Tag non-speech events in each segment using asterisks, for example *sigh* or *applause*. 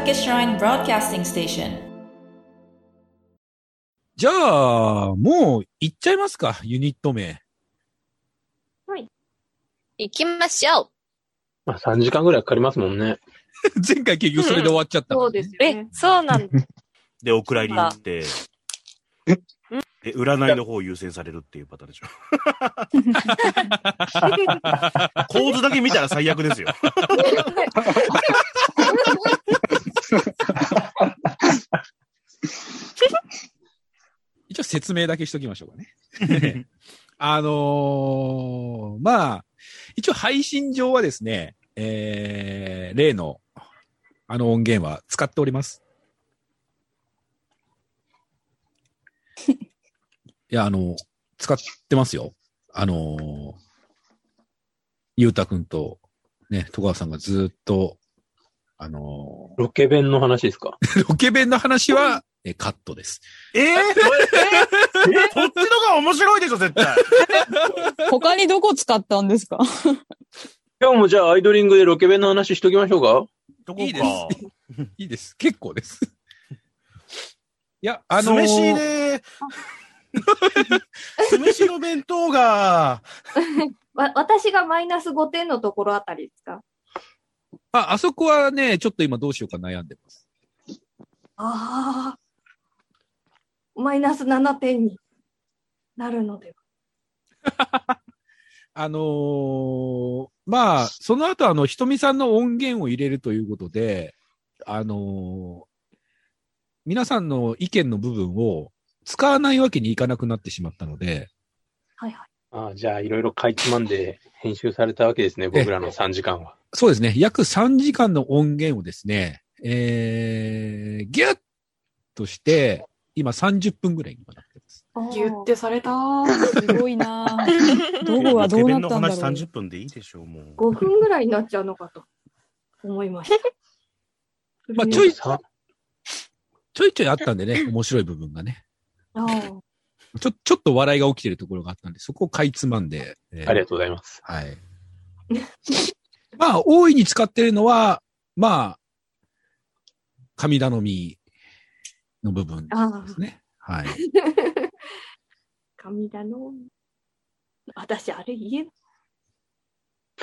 listening to Gankake Shrine Broadcasting Station. じゃあ、もう行っちゃいますか、ユニット名。行きましょう。まあ3時間ぐらいかかりますもんね。*laughs* 前回結局それで終わっちゃったそうですよえね、。そうなんだ。*laughs* で、お蔵入りに行って、で、占いの方を優先されるっていうパターンでしょ。*laughs* 構図だけ見たら最悪ですよ。一応説明だけしときましょうかね。*laughs* あのーまあ、一応配信上はですね、えー、例の、あの音源は使っております。*laughs* いや、あの、使ってますよ。あのーゆうたくんと、ね、戸川さんがずっと、あのロケ弁の話ですか？ー *laughs* ロケ弁の話は、えカットです。えー、*laughs* えそっちのが面白いでしょ、絶対。他にどこ使ったんですか？*laughs* 今日もじゃあアイドリングでロケ弁の話しときましょうかどこか。いいです *laughs* いいです。結構です。いや、あのー酢飯で、酢飯の弁当が、わ、私がマイナス5点のところあたりですか？あ、あそこはね、ちょっと今どうしようか悩んでます。ああ。マイナス7点になるのでは。*laughs* あのーまあ、その後あの、ひとみさんの音源を入れるということで、あのー皆さんの意見の部分を使わないわけにいかなくなってしまったので、はいはい。ああじゃあいろいろかいつまんで編集されたわけですね、僕らの3時間は。そうですね、約3時間の音源をですね、えー、ギュッとして、今30分ぐらいになってます。ギュってされた。すごいなぁ *laughs* どこがどうなったんだろうの話30分でいいでしょう、もう。5分ぐらいになっちゃうのかと思いました。*laughs* まあ、ちょい、さちょいちょいあったんでね、面白い部分がね。ちょ、ちょっと笑いが起きてるところがあったんで、そこをかいつまんで。えーありがとうございます。はい。まあ、大いに使ってるのは、まあ、神頼みの部分あですね。はい。ー、*laughs* 神だの。私、あれ言え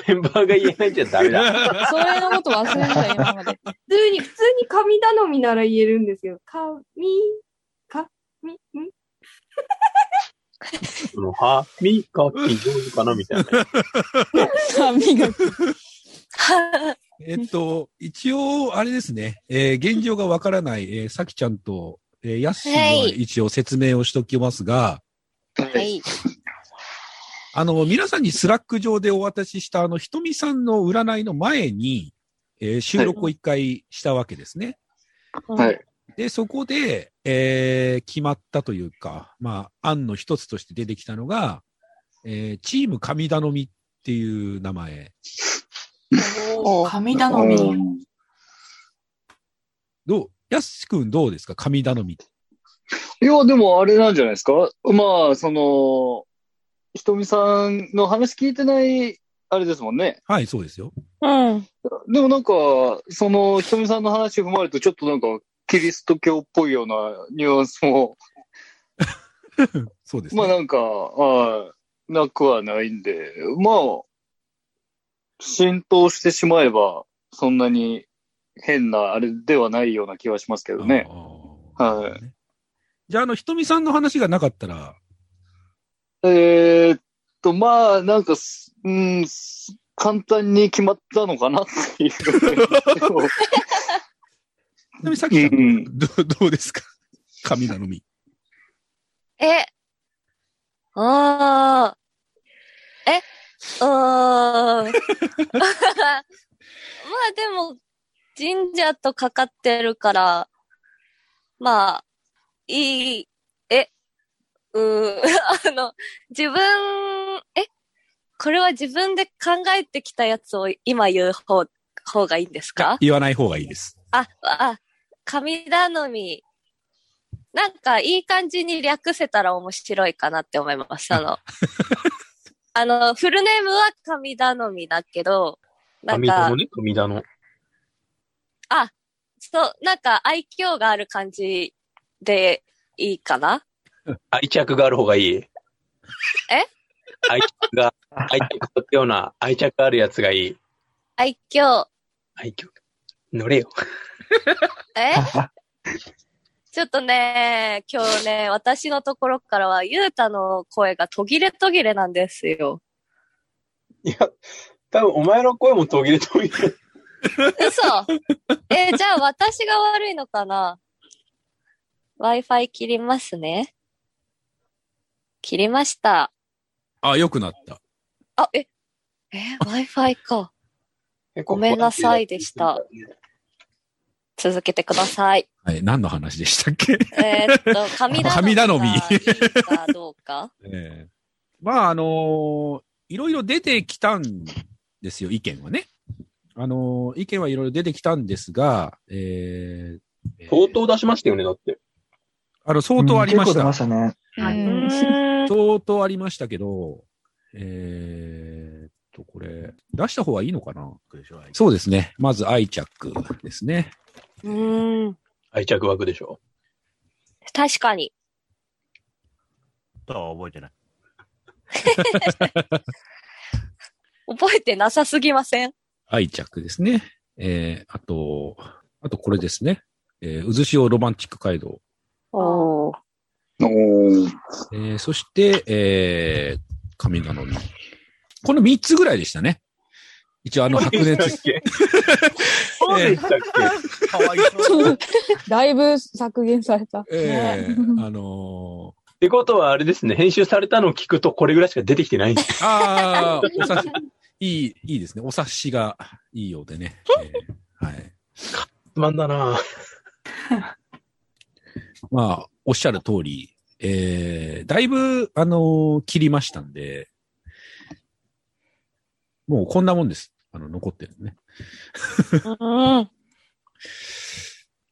メンバーが言えないんじゃダメだ。*laughs* それのこと忘れてた、今まで。普通に、普通に神頼みなら言えるんですけど、神、神、ん？その歯磨き上手かなみたいな。歯磨き。*laughs* えっと、一応、あれですね、えー現状がわからない、えーさきちゃんと、えー、やっしーははい一応説明をしておきますが、はい。あの、皆さんにスラック上でお渡しした、あの、ひとみさんの占いの前に、えー収録を一回したわけですね。はい。で、そこで、えー決まったというか、まあ、案の一つとして出てきたのが、えーチーム神頼みっていう名前。神頼み。どう、やすし君どうですか？神頼み。いや、でもあれなんじゃないですか？まあ、その、ひとみさんの話聞いてない、あれですもんね。はい、そうですよ。うん。でもなんか、その、ひとみさんの話踏まえると、ちょっとなんか、キリスト教っぽいようなニュアンスも、*laughs* そうですね。まあなんか、はいなくはないんで、まあ、浸透してしまえば、そんなに変なあれではないような気はしますけどね。はい。じゃあ、あの、ひとみさんの話がなかったら、えーっと、まあ、なんかす、うん、す簡単に決まったのかなっていう。*laughs* ちなみにさきちゃん、うんどどうですか？神頼み。え、あー、え、うーん。*laughs* まあでも、神社とかかってるから、まあ、いい、え、うー、*laughs* あの、自分、え、これは自分で考えてきたやつを今言う方、方がいいんですか？言わない方がいいです。あ、あ、神頼み。なんか、いい感じに略せたら面白いかなって思います。あの、*laughs* あの、フルネームは神頼みだけど、なんか神田の、ね、神田の。あ、そう、なんか愛嬌がある感じでいいかな？*laughs* 愛着がある方がいい？え？愛着が、愛着とような愛着あるやつがいい。愛嬌。愛嬌。乗れよ。え？*laughs* ちょっとね、今日ね、私のところからは、ゆうたの声が途切れ途切れなんですよ。いや、多分お前の声も途切れ途切れ。嘘え、じゃあ私が悪いのかな ?Wi-Fi 切りますね。切りました。あ、良くなった。あ、え、え、Wi-Fi か。ごめんなさいでした。続けてください。はい、何の話でしたっけ？えーっと、*laughs* 神頼みが神頼みかどうか *laughs* ええまあ、あのーいろいろ出てきたんですよ、意見はね。あのー意見はいろいろ出てきたんですが、えー、相当出しましたよね、だって。あの、相当ありました。うん結構出ましたね。相当ありましたけど、えーっと、これ、出した方がいいのかな？そうですね。まず愛着ですね。うーん。愛着枠でしょ？確かに。とは覚えてない。*laughs* 覚えてなさすぎません？愛着ですね。えー、あと、あとこれですね。えー、渦潮ロマンチック街道。おー。おー。えー、そして、えー、神頼み。この3つぐらいでしたね。一応あの白熱。*laughs* そうでしたっけ？かわいそう。だいぶ削減された。ええねあのってことはあれですね、編集されたのを聞くとこれぐらいしか出てきてないんです。ー、ああ、お察し、いい、いいですね。お察しがいいようでね。えーはい。つまんだなまあ、おっしゃる通り、えー、だいぶ、あのー切りましたんで、もうこんなもんです。あの、残ってるね。うん。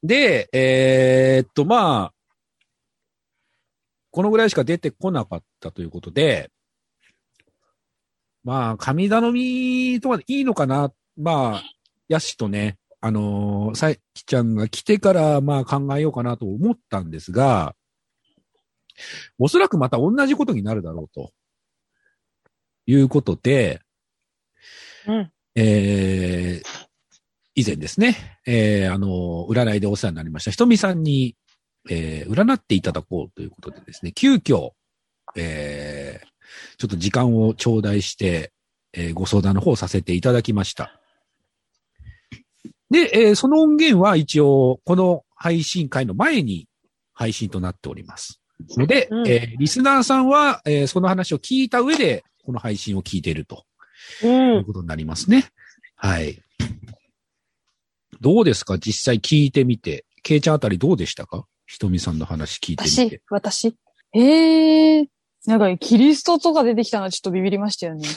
で、えーっと、まあ、このぐらいしか出てこなかったということで、まあ、神頼みとかでいいのかなまあ、ヤシとね、あのーさいきちゃんが来てから、まあ考えようかなと思ったんですが、おそらくまた同じことになるだろうと。いうことで、うん。えー以前ですね、えーあの、占いでお世話になりました、ひとみさんに、えー占っていただこうということでですね、急遽、えーちょっと時間を頂戴して、えーご相談の方をさせていただきました。で、えーその音源は一応、この配信会の前に配信となっております。ので、うんえーリスナーさんは、えーその話を聞いた上で、この配信を聞いているとう。というんことになりますね。はい。どうですか？実際聞いてみて。ケイちゃんあたりどうでしたか？ひとみさんの話聞いてみ私て。、私。ええなんか、キリストとか出てきたのはちょっとビビりましたよね。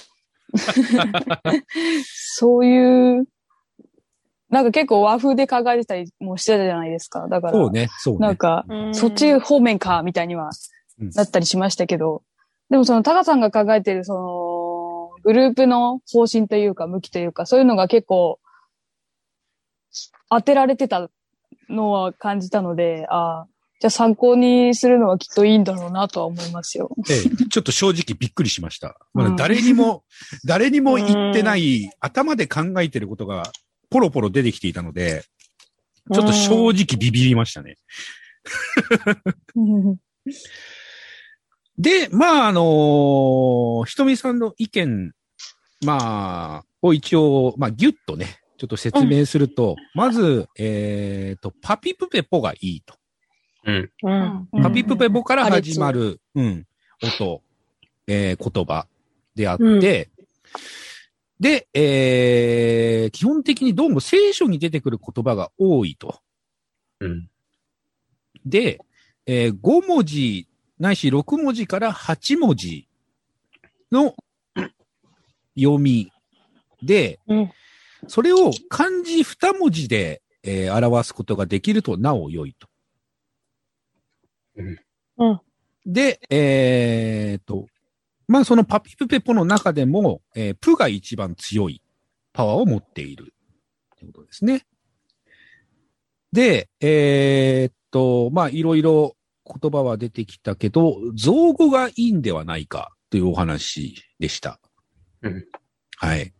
*laughs* そういう、なんか結構和風で考えてたりもしてたじゃないですか。だから、そうね、そうね。なんか、うんそっち方面か、みたいにはうんなったりしましたけど、でもその、タカさんが考えてる、その、グループの方針というか、向きというか、そういうのが結構、当てられてたのは感じたので、ああ、じゃあ参考にするのはきっといいんだろうなとは思いますよ。ええちょっと正直びっくりしました。まだうん誰にも、誰にも言ってない、頭で考えてることが、ポロポロ出てきていたので、ちょっと正直ビビりましたね。*laughs* で、まあ、あのひとみさんの意見、まあ、を一応、まあ、ぎゅっとね、ちょっと説明すると、まず、えっ、と、パピプペポがいいと。うん。うん。うんパピプペポから始まる、うん、音、えー言葉であって、で、えー基本的にどうも聖書に出てくる言葉が多いと。うん。で、えー5文字ないし6文字から8文字の読みで、うんそれを漢字2文字で、えー表すことができるとなお良いと。うんで、えーと、まあそのパピプペポの中でも、えープが一番強いパワーを持っている。ということですね。で、えーっと、まあ、いろいろ言葉は出てきたけど、造語がいいんではないかというお話でした。うん。はい。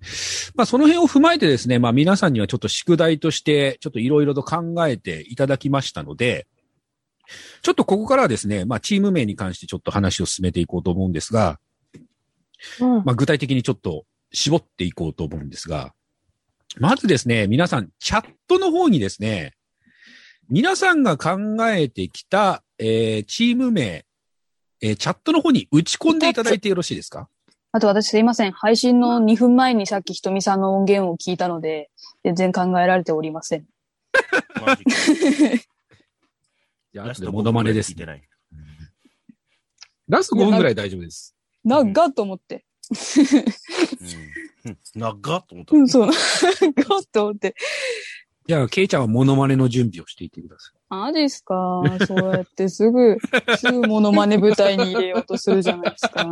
まあ、その辺を踏まえてですね、まあ、皆さんにはちょっと宿題として、ちょっといろいろと考えていただきましたので、ちょっとここからはですね、まあ、チーム名に関してちょっと話を進めていこうと思うんですが、うん。まあ、具体的にちょっと絞っていこうと思うんですが、まずですね、皆さん、チャットの方にですね、皆さんが考えてきた、えーチーム名、えーチャットの方に打ち込んでいただいてよろしいですか？あと私すいません。配信の2分前にさっきひとみさんの音源を聞いたので、全然考えられておりません。マジか *laughs* じゃあ、ラスト後でモノマネです聞い。てない。ラスト5分ぐらい大丈夫です。長っと思って。うん。長っと思った。うん、そう。長っと思って。じゃあ、ケイちゃんはモノマネの準備をしていてください。マジっすか？そうやってすぐ、*laughs* すぐモノマネ舞台に入れようとするじゃないですか。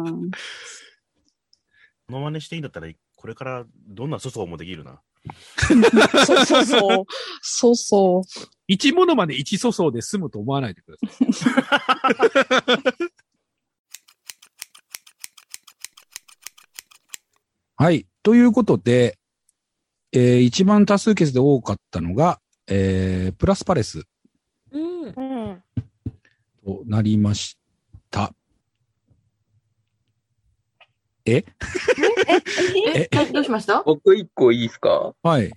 モノマネしていいんだったら、これからどんな粗相もできるな。そうそうそう。そうそう。一モノマネ一粗相で済むと思わないでください。*laughs* はい。ということで、えー一番多数決で多かったのが、えープラスパレスうん。うん。となりました。え？え、はいどうしました？僕一個いいですか？はい。プ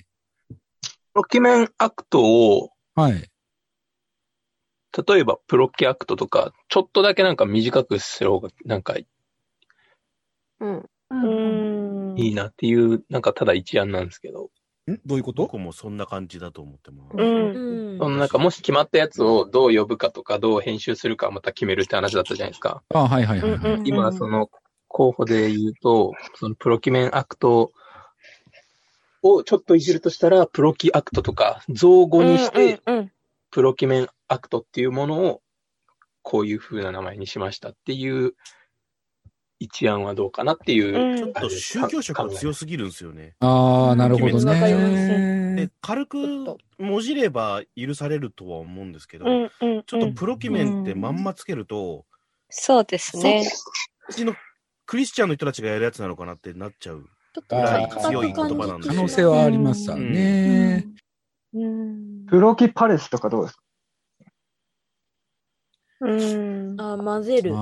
ロキメンアクトを、はい。例えばプロキアクトとか、ちょっとだけなんか短くする方が、なんかいうん。ううんん。いなっていう、なんかただ一案なんですけど、ん？どういうこと？僕もそんな感じだと思ってます。うん。うんそのなんかもし決まったやつをどう呼ぶかとか、どう編集するかまた決めるって話だったじゃないですか。あはいはいはい、はいうん今、その候補で言うと、そのプロキメンアクトをちょっといじるとしたら、プロキアクトとか、造語にして、プロキメンアクトっていうものを、こういう風な名前にしましたっていう一案はどうかなっていう。うんちょっと宗教色が強すぎるんですよね。ああ、なるほどねで。軽くもじれば許されるとは思うんですけど。ちょっとプロキメンってまんまつけると、そうですね。うちのクリスチャンの人たちがやるやつなのかなってなっちゃう。ちょっと強い言葉なんで可能性はありますわね。うん。プロキパレスとかどうですか？うん。あ、混ぜる。う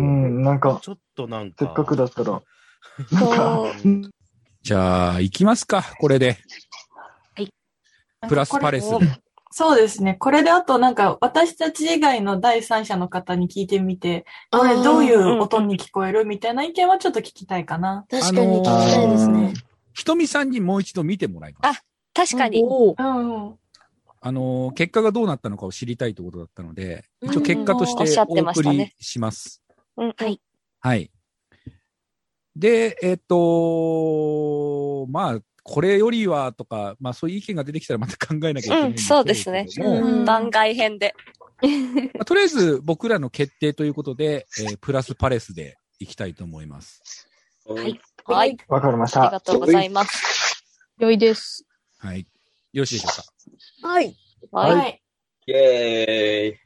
ん、なんか、ちょっとなんか。せっかくだったら。じゃあ、行きますか、これで。プラスパレス。そうですね。これであとなんか私たち以外の第三者の方に聞いてみて、これどういう音に聞こえるみたいな意見はちょっと聞きたいかな。確かに聞きたいですね。ひとみさんにもう一度見てもらいます。確かに。うんうん。あのー、結果がどうなったのかを知りたいということだったので、うん一応結果としてお送りします。うんはい。はい。で、えっ、とまあ、これよりはとか、まあそういう意見が出てきたらまた考えなきゃいけないんうんそうですねうん番外編で。まあとりあえず僕らの決定ということで、えープラスパレスでいきたいと思います。はい。はい。わかりましたありが。とうございます。良いです。はい。よろしいでしょうか？はい。はい。はい。イェーイ。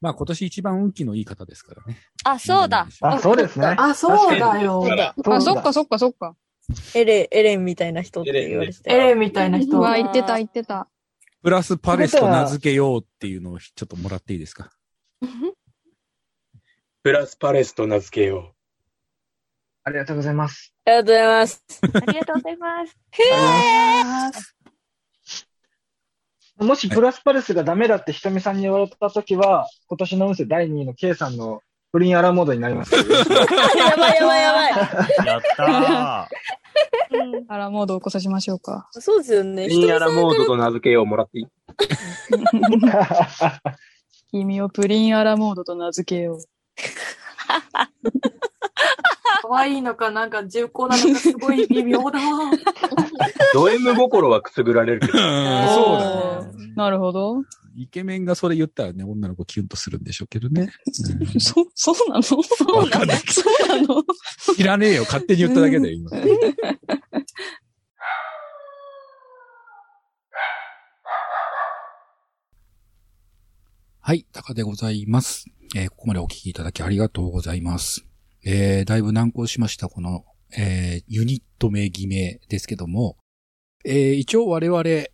まあ今年一番運気のいい方ですからね。あ、そうだ。あ、そうですね。あ、そうだよ。そうだ。あ、そっかそっかそっか。エレン、エレンみたいな人って言われてた。エレンみたいな人う。わ、言ってた言ってた。プラスパレスと名付けようっていうのをちょっともらっていいですか？*laughs* プラスパレスと名付けよありがとうございます。ありがとうございます。ありがとうございます。もしプラスパレスがダメだってひとみさんに言われたときは、今年の運勢第2位の K さんのプリンアラモードになります。*laughs* やばいやばいやばい。やったあら、モードを起こさしましょうか。そうですよね。う。ミニアラモードと名付けようもらっていい君をプリンアラモードと名付けよう。可愛いのか、なんか重厚なのか、すごい微妙だ。ド M 心はくすぐられるけど。そうだね。なるほど。イケメンがそれ言ったらね、女の子キュンとするんでしょうけどね。うん *laughs* そ、そうなの？そうわかんないけそうなの？ど知らねえよ、勝手に言っただけだよ、今。はい、タカでございます。えーここまでお聞きいただきありがとうございます。えーだいぶ難航しました、この、えーユニット名偽名ですけども、えー一応我々、え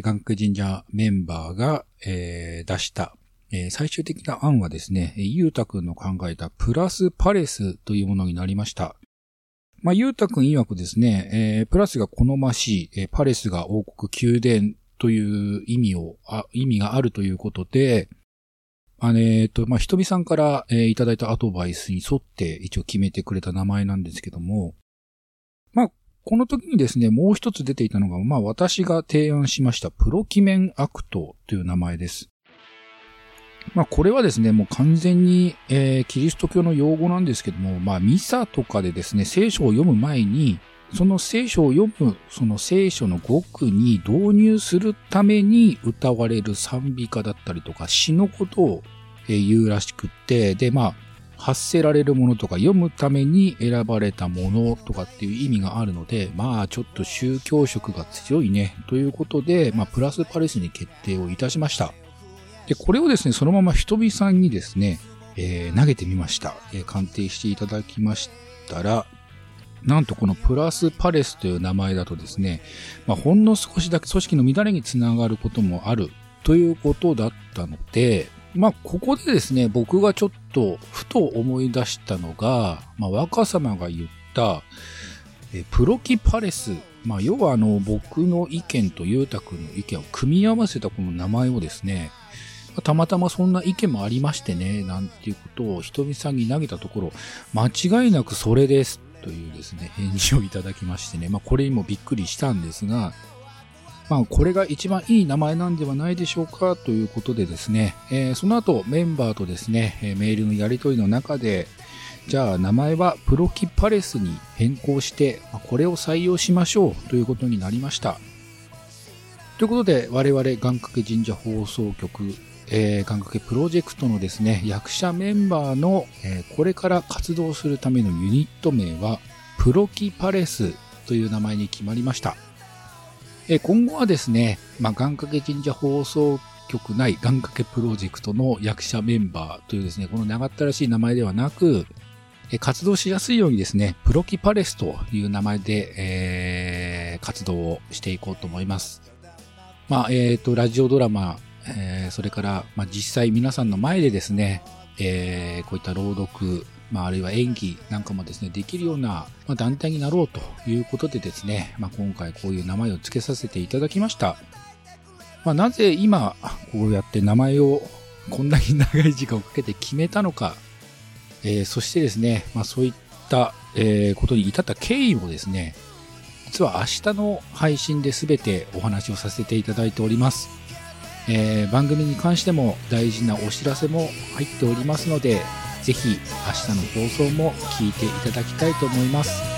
ー、眼科神社メンバーが、えー出した、えー最終的な案はですね、ゆうたくんの考えたプラスパレスというものになりました。まあ、ゆうたくん曰くですね、えープラスが好ましい、えーパレスが王国宮殿という意味を、あ意味があるということで、あのえっ、と、まあ、ひとみさんから、えーいただいたアドバイスに沿って一応決めてくれた名前なんですけども、まあ、この時にですね、もう一つ出ていたのが、まあ、私が提案しましたプロキメンアクトという名前です。まあ、これはですね、もう完全に、えーキリスト教の用語なんですけども、まあ、ミサとかでですね、聖書を読む前に、その聖書を読む、その聖書の語句に導入するために歌われる賛美歌だったりとか詩のことを言うらしくって、で、まあ、発せられるものとか読むために選ばれたものとかっていう意味があるので、まあちょっと宗教色が強いね、ということで、まあプラスパレスに決定をいたしました。で、これをですね、そのままひとみさんにですね、えー投げてみました。えー鑑定していただきましたら、なんとこのプラスパレスという名前だとですね、まあ、ほんの少しだけ組織の乱れにつながることもあるということだったので、まあ、ここでですね、僕がちょっとふと思い出したのが、まあ、若様が言った、えプロキパレス。まあ、要はあの、僕の意見とゆうたくんの意見を組み合わせたこの名前をですね、たまたまそんな意見もありましてね、なんていうことをひとみさんに投げたところ、間違いなくそれですというですね、返事をいただきましてね、まあ、これにもびっくりしたんですが、まあ、これが一番いい名前なんではないでしょうかということでですね、えーその後メンバーとですね、えメールのやり取りの中で、じゃあ名前はプロキパレスに変更して、これを採用しましょうということになりました。ということで、我々願掛け神社放送局、えー、願掛けプロジェクトのですね、役者メンバーの、えーこれから活動するためのユニット名は、プロキパレスという名前に決まりました。え今後はですね、まあ、願掛け神社放送局内願掛けプロジェクトの役者メンバーというですね、この長ったらしい名前ではなく、え活動しやすいようにですね、プロキパレスという名前で、えー活動をしていこうと思います。まあ、えっ、と、ラジオドラマ、えーそれから、まあ、実際皆さんの前でですね、えーこういった朗読、まあ、あるいは演技なんかもですね、できるような、まあ、団体になろうということでですね、まあ、今回こういう名前を付けさせていただきました。まあ、なぜ今、こうやって名前をこんなに長い時間をかけて決めたのか、えーそしてですね、まあ、そういった、えーことに至った経緯をですね、実は明日の配信で全てお話をさせていただいております。えー番組に関しても大事なお知らせも入っておりますので、ぜひ明日の放送も聞いていただきたいと思います。